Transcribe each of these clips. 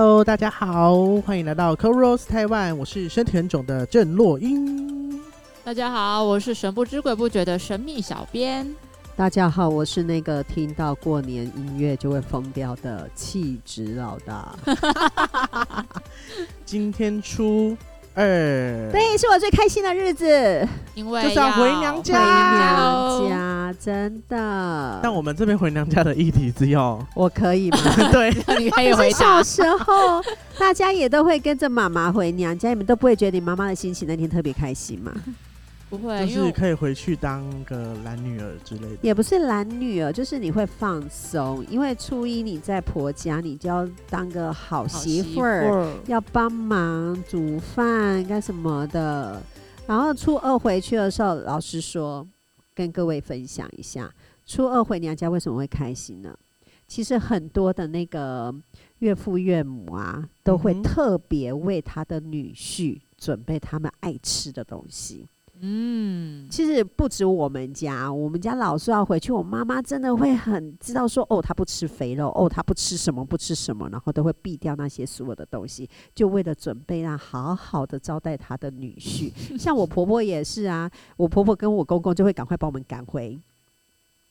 Hello，大家好，欢迎来到 Co Rose 台湾，我是身体很肿的郑洛英。大家好，我是神不知鬼不觉的神秘小编。大家好，我是那个听到过年音乐就会疯掉的气质老大。今天初二，对，是我最开心的日子，因为就是要回娘回家娘家，真的。但我们这边回娘家的议题只有我可以吗？对，你可以回可是小答。时候，大家也都会跟着妈妈回娘家，你们都不会觉得你妈妈的心情那天特别开心吗？不会，就是可以回去当个懒女儿之类的。也不是懒女儿，就是你会放松，因为初一你在婆家，你就要当个好好媳妇儿，要帮忙煮饭干什么的。然后初二回去的时候，老师说跟各位分享一下，初二回娘家为什么会开心呢？其实很多的那个岳父岳母啊，都会特别为他的女婿准备他们爱吃的东西。嗯，其实不止我们家，我们家老是要回去，我妈妈真的会很知道说，哦，她不吃肥肉，哦，她不吃什么不吃什么，然后都会避掉那些所有的东西，就为了准备让好好的招待她的女婿。像我婆婆也是啊，我婆婆跟我公公就会赶快把我们赶回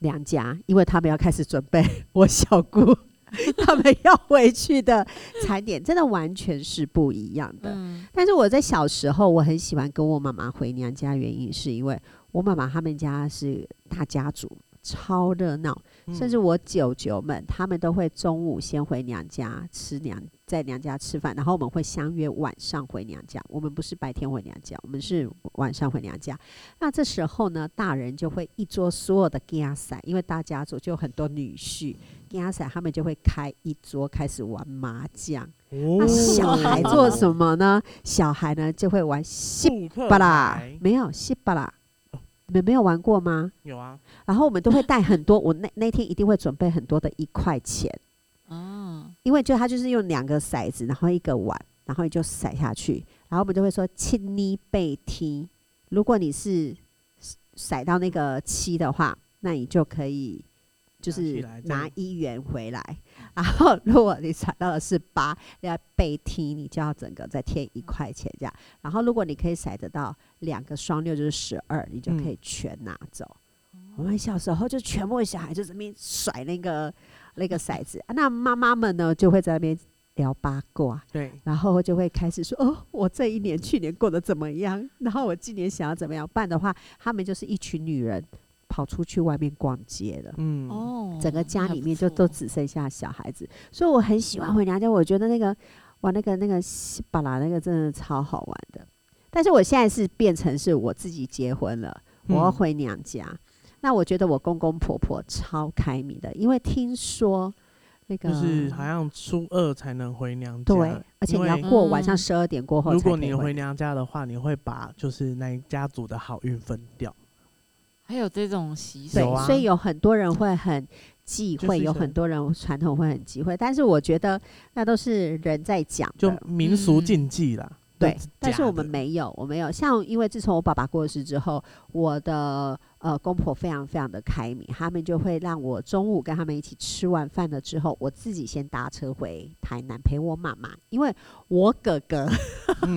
娘家，因为他们要开始准备我小姑 他们要回去的餐点，真的完全是不一样的。嗯，但是我在小时候，我很喜欢跟我妈妈回娘家，原因是因为我妈妈他们家是大家族，超热闹，嗯甚至我舅舅们他们都会中午先回娘家吃娘，在娘家吃饭，然后我们会相约晚上回娘家。我们不是白天回娘家，我们是晚上回娘家。那这时候呢，大人就会一桌所有的家仔，因为大家族就有很多女婿，家仔他们就会开一桌开始玩麻将。那哦小孩做什么呢？小孩呢就会玩西巴拉，没有西巴拉。哦，你们没有玩过吗？有啊，然后我们都会带很多，我那那天一定会准备很多的一块钱，哦，因为就他就是用两个骰子，然后一个碗，然后你就骰下去，然后我们就会说七呢被踢，如果你是骰到那个七的话，那你就可以就是拿一元回来。然后如果你踩到的是八，要被踢，你就要整个再添一块钱这样。然后如果你可以骰得到两个双六，就是十二，你就可以全拿走。我们小时候就全部小孩就这边甩那个那个骰子，啊那妈妈们呢就会在那边聊八卦，对，然后就会开始说：“哦，我这一年去年过得怎么样？然后我今年想要怎么样办的话，他们就是一群女人跑出去外面逛街了。嗯，哦，整个家里面就都只剩下小孩子，所以我很喜欢回娘家。我觉得那个玩那个那个西巴拉那个真的超好玩的。但是我现在是变成是我自己结婚了，我要嗯回娘家。那我觉得我公公婆婆超开明的，因为听说那个就是好像初二才能回娘家，对，而且你要过晚上嗯十二点过后如果你回娘家的话，你会把就是那一家族的好运分掉。还有这种习俗所以有很多人会很忌讳，有很多人传统会很忌讳，但是我觉得那都是人在讲就。民俗嗯禁忌啦。对，但是我们没有，我没有。像因为自从我爸爸过世之后，我的呃公婆非常非常的开明，他们就会让我中午跟他们一起吃完饭了之后，我自己先搭车回台南陪我妈妈，因为我哥哥 嗯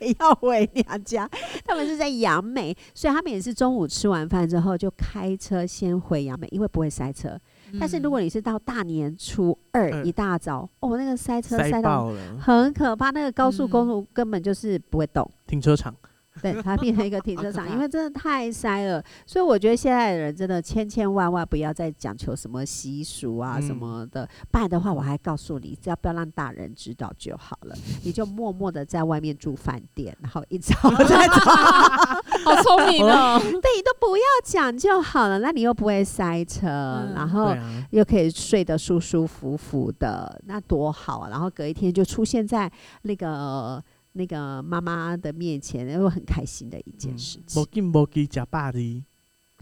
也要回娘家，他们是在杨梅，所以他们也是中午吃完饭之后就开车先回杨梅，因为不会塞车。但是如果你是到大年初二嗯一大早，哦，那个塞车塞塞到，很可怕，那个高速公嗯路根本就是不会动。停车场。对，它变成一个停车场，因为真的太塞了，所以我觉得现在的人真的千千万万不要再讲求什么习俗啊什嗯。么的，不然的话，我还告诉你，只要不要让大人知道就好了，你就默默的在外面住饭店，然后一早再走，好聪明哦，对，你都不要讲就好了，那你又不会塞车，嗯然后又可以睡得舒舒服服的，那多好啊！然后隔一天就出现在那个那个妈妈的面前，又很开心的一件事情。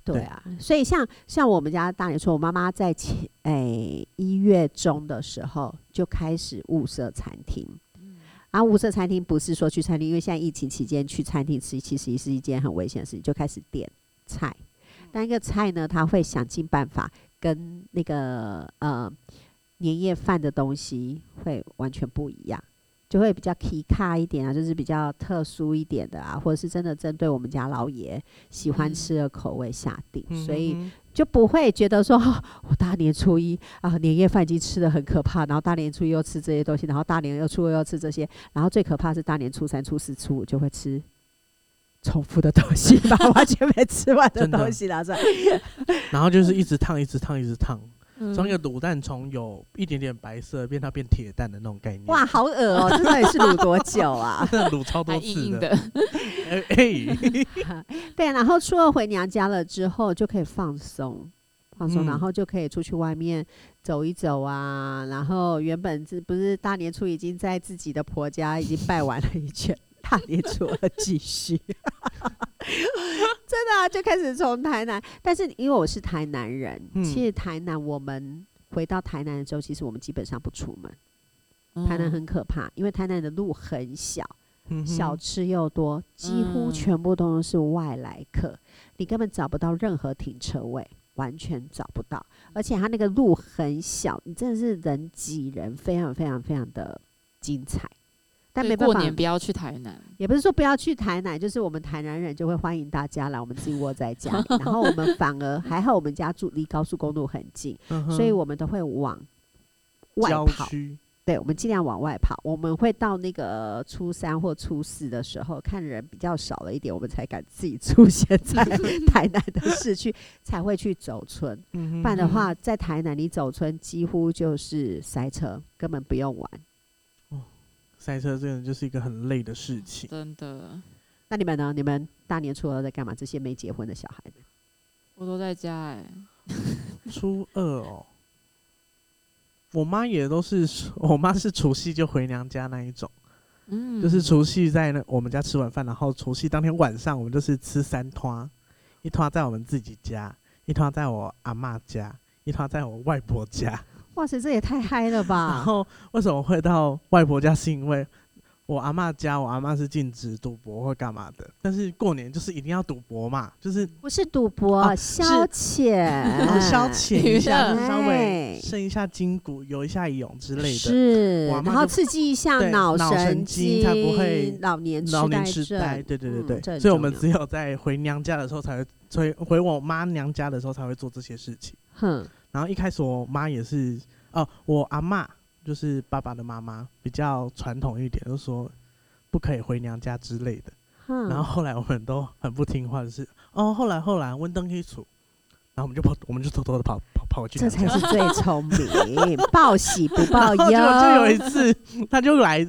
对对啊，所以像像我们家大年初，我妈妈在前诶一月中的时候就开始物色餐厅。然后物色餐厅不是说去餐厅，因为现在疫情期间去餐厅吃其实是一件很危险的事情，就开始点菜。但一个菜呢，他会想尽办法跟那个呃年夜饭的东西会完全不一样，就会比较 key 卡一点啊，就是比较特殊一点的啊，或者是真的针对我们家老爷喜欢嗯。吃的口味下定，嗯所以就不会觉得说，哦我大年初一啊年夜饭已经吃的很可怕，然后大年初一又吃这些东西，然后大年又初二又吃这些，然后最可怕是大年初三、初四、初五就会吃。重复的东西，把完全没吃完的东西拿出来，然后就是一直烫，一直烫，一直烫，嗯从一个卤蛋从有一点点白色变到变铁蛋的那种概念。哇，好恶哦、这到底是卤多久啊？卤超多还次的。哎 哎，对，然后初二回娘家了之后就可以放松，放松，嗯然后就可以出去外面走一走啊。然后原本是不是大年初已经在自己的婆家已经拜完了一圈，大年初二继续。真的啊，就开始从台南，但是因为我是台南人，嗯其实台南我们回到台南的时候，其实我们基本上不出门。台南嗯很可怕，因为台南的路很小，嗯小吃又多，几乎嗯全部都是外来客，你根本找不到任何停车位，完全找不到。而且它那个路很小，你真的是人挤人，非常非常非常的精彩。但没办法，过年不要去台南，也不是说不要去台南，就是我们台南人就会欢迎大家来我们自己窝在家里，然后我们反而还好，我们家住离高速公路很近，嗯所以我们都会往外跑。对，我们尽量往外跑。我们会到那个初三或初四的时候，看人比较少了一点，我们才敢自己出现 在台南的市区，才会去走村。嗯不然的话，在台南你走村几乎就是塞车，根本不用玩。塞车真的就是一个很累的事情。真的，那你们呢？你们大年初二在干嘛？这些没结婚的小孩们，我都在家哎、初二哦，我妈也都是，我妈是除夕就回娘家那一种，嗯，就是除夕在那我们家吃完饭，然后除夕当天晚上我们就是吃三团，一团在我们自己家，一团在我阿妈家，一团在我外婆家。哇塞，这也太嗨了吧 然吧！后为什么会到外婆家？是因为我阿妈家，我阿妈是禁止赌博或干嘛的，但是过年就是一定要赌博嘛，就是不是赌博，啊消遣，呃消遣一下，就是稍微哎伸一下筋骨、游一下泳之类的。是，然后刺激一下对脑脑神经，经才不会老年老年痴痴呆，症对对对对，嗯所以我们只有在回娘家的时候才会，回回我妈娘家的时候才会做这些事情。哼，然后一开始我妈也是，哦，我阿嬷就是爸爸的妈妈，比较传统一点，就说不可以回娘家之类的。嗯，然后后来我们都很不听话，就是哦，后来后来温登一处，然后我们就跑，我们就偷偷的跑跑跑回去这。才是最聪明，报喜不报然后就就有一。次，他就来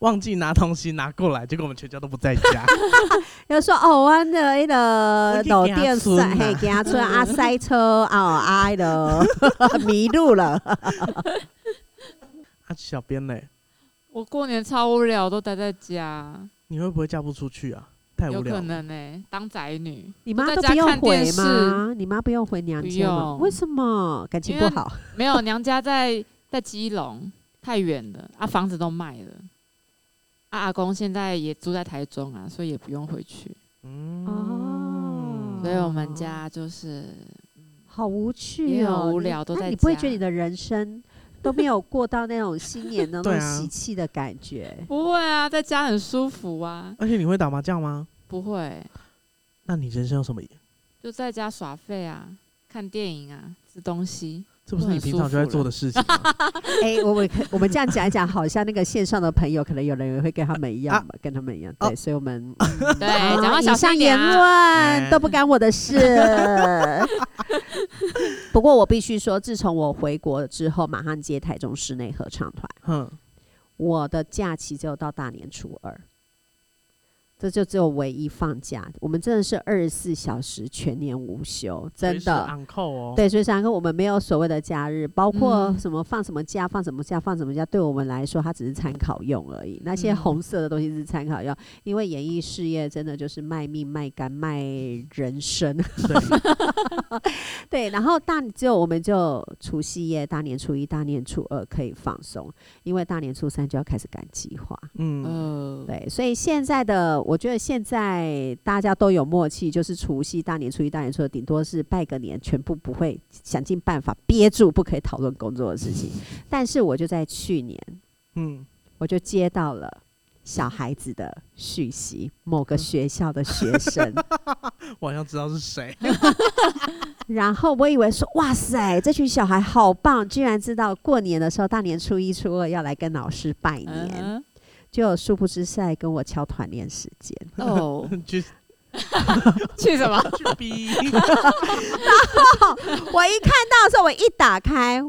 忘记拿东西拿过来，结果我们全家都不在家。要说哦，我的那个老行村店塞，嘿，啊给他村啊塞车啊，哎了，迷路了。啊，小编嘞，我过年超无聊，都待在家，你会不会嫁不出去啊？太有可无聊了。能呢、当宅女。你妈都不用回吗？你妈不用回娘家吗？用为什么？感情不好？没有娘家在在基隆，太远了啊，房子都卖了。啊，阿公现在也住在台中啊，所以也不用回去。嗯，哦所以我们家就是好无趣哦，无聊都在家你不会觉得你的人生都没有过到那种新年的那种喜气的感觉？不会啊，在家很舒服啊，而且你会打麻将吗？不会那你人生有什么？就在家耍废啊，看电影啊，吃东西。这不是你平常就在做的事情吗？哎、我们可我们这样讲一讲，好像那个线上的朋友，可能有人也会跟他们一样嘛，跟他们一样。对，哦所以我们对，啊讲话小以上言。论都不干我的事。不过我必须说，自从我回国之后，马上接台中室内合唱团，哼，我的假期只有到大年初二。这就只有唯一放假，我们真的是二十四小时全年无休，真的。昂扣哦。对，所以三哥，我们没有所谓的假日，包括嗯什么放什么假、放什么假、放什么假，对我们来说，它只是参考用而已。那些嗯红色的东西是参考用，因为演艺事业真的就是卖命、卖肝、卖人生。对，然后大只有我们就除夕夜、大年初一、大年初二可以放松，因为大年初三就要开始赶计划。嗯，呃，对，所以现在的我觉得现在大家都有默契，就是除夕、大年初一、大年初二，顶多是拜个年，全部不会想尽办法憋住，不可以讨论工作的事情。但是我就在去年，嗯，我就接到了小孩子的讯息，某个学校的学生，我好像知道是谁。然后我以为说，哇塞，这群小孩好棒，居然知道过年的时候，大年初一、初二要来跟老师拜年，嗯就殊不知是来跟我敲团练时间。哦，去 去什么？去逼，然后我一看到的时候，我一打开，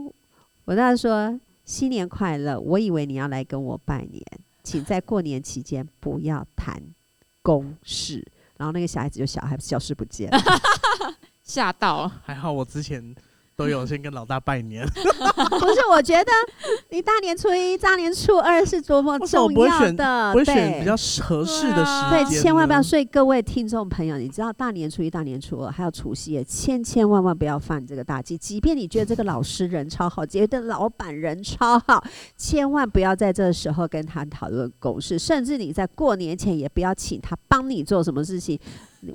我那说新年快乐。我以为你要来跟我拜年，请在过年期间不要谈公事。然后那个小孩子就小孩消失不见了。吓到，还好我之前都有先跟老大拜年，不是，我觉得你大年初一、大年初二是多么重要的，不会选对比较合适的时对，间对，千万不要。所以各位听众朋友，你知道大年初一、大年初二还有除夕夜，千千万万不要犯这个大忌。即便你觉得这个老师人超好，觉得老板人超好，千万不要在这个时候跟他讨论公事，甚至你在过年前也不要请他帮你做什么事情。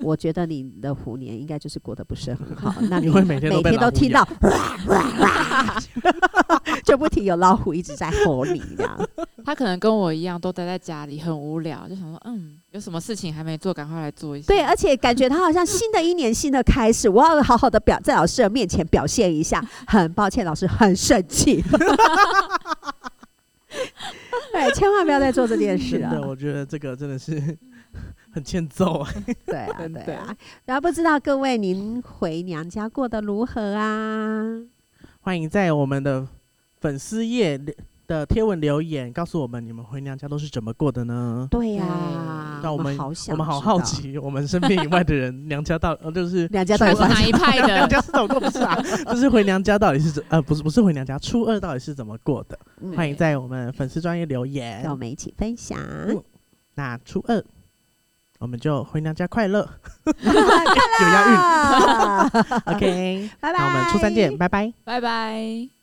我觉得你的虎年应该就是过得不是很好，那你会每天都每天被老虎咬都听到 就不停有老虎一直在吼你这样。他可能跟我一样，都待在家里，很无聊，就想说，嗯，有什么事情还没做，赶快来做一下。对，而且感觉他好像新的一年新的开始，我要好好的表在老师的面前表现一下。很抱歉，老师很生气。对，千万不要再做这件事真的，我觉得这个真的是很欠揍啊！对啊，对啊。然后不知道各位您回娘家过得如何啊？欢迎在我们的粉丝页的贴文留言，告诉我们你们回娘家都是怎么过的呢？对呀、嗯那我们好想，我们好好。奇，我们身边以外的人 娘家到呃就是娘家到底是哪一派娘的？家是怎么过？不是啊，就是回娘家到底是怎呃不是不是回娘家，初二到底是怎么过的？嗯欢迎在我们粉丝专业留言跟。我们一起分享。嗯那初二我们就回娘家快乐 有押韵。OK，拜拜。那我们初三见，拜拜。拜拜。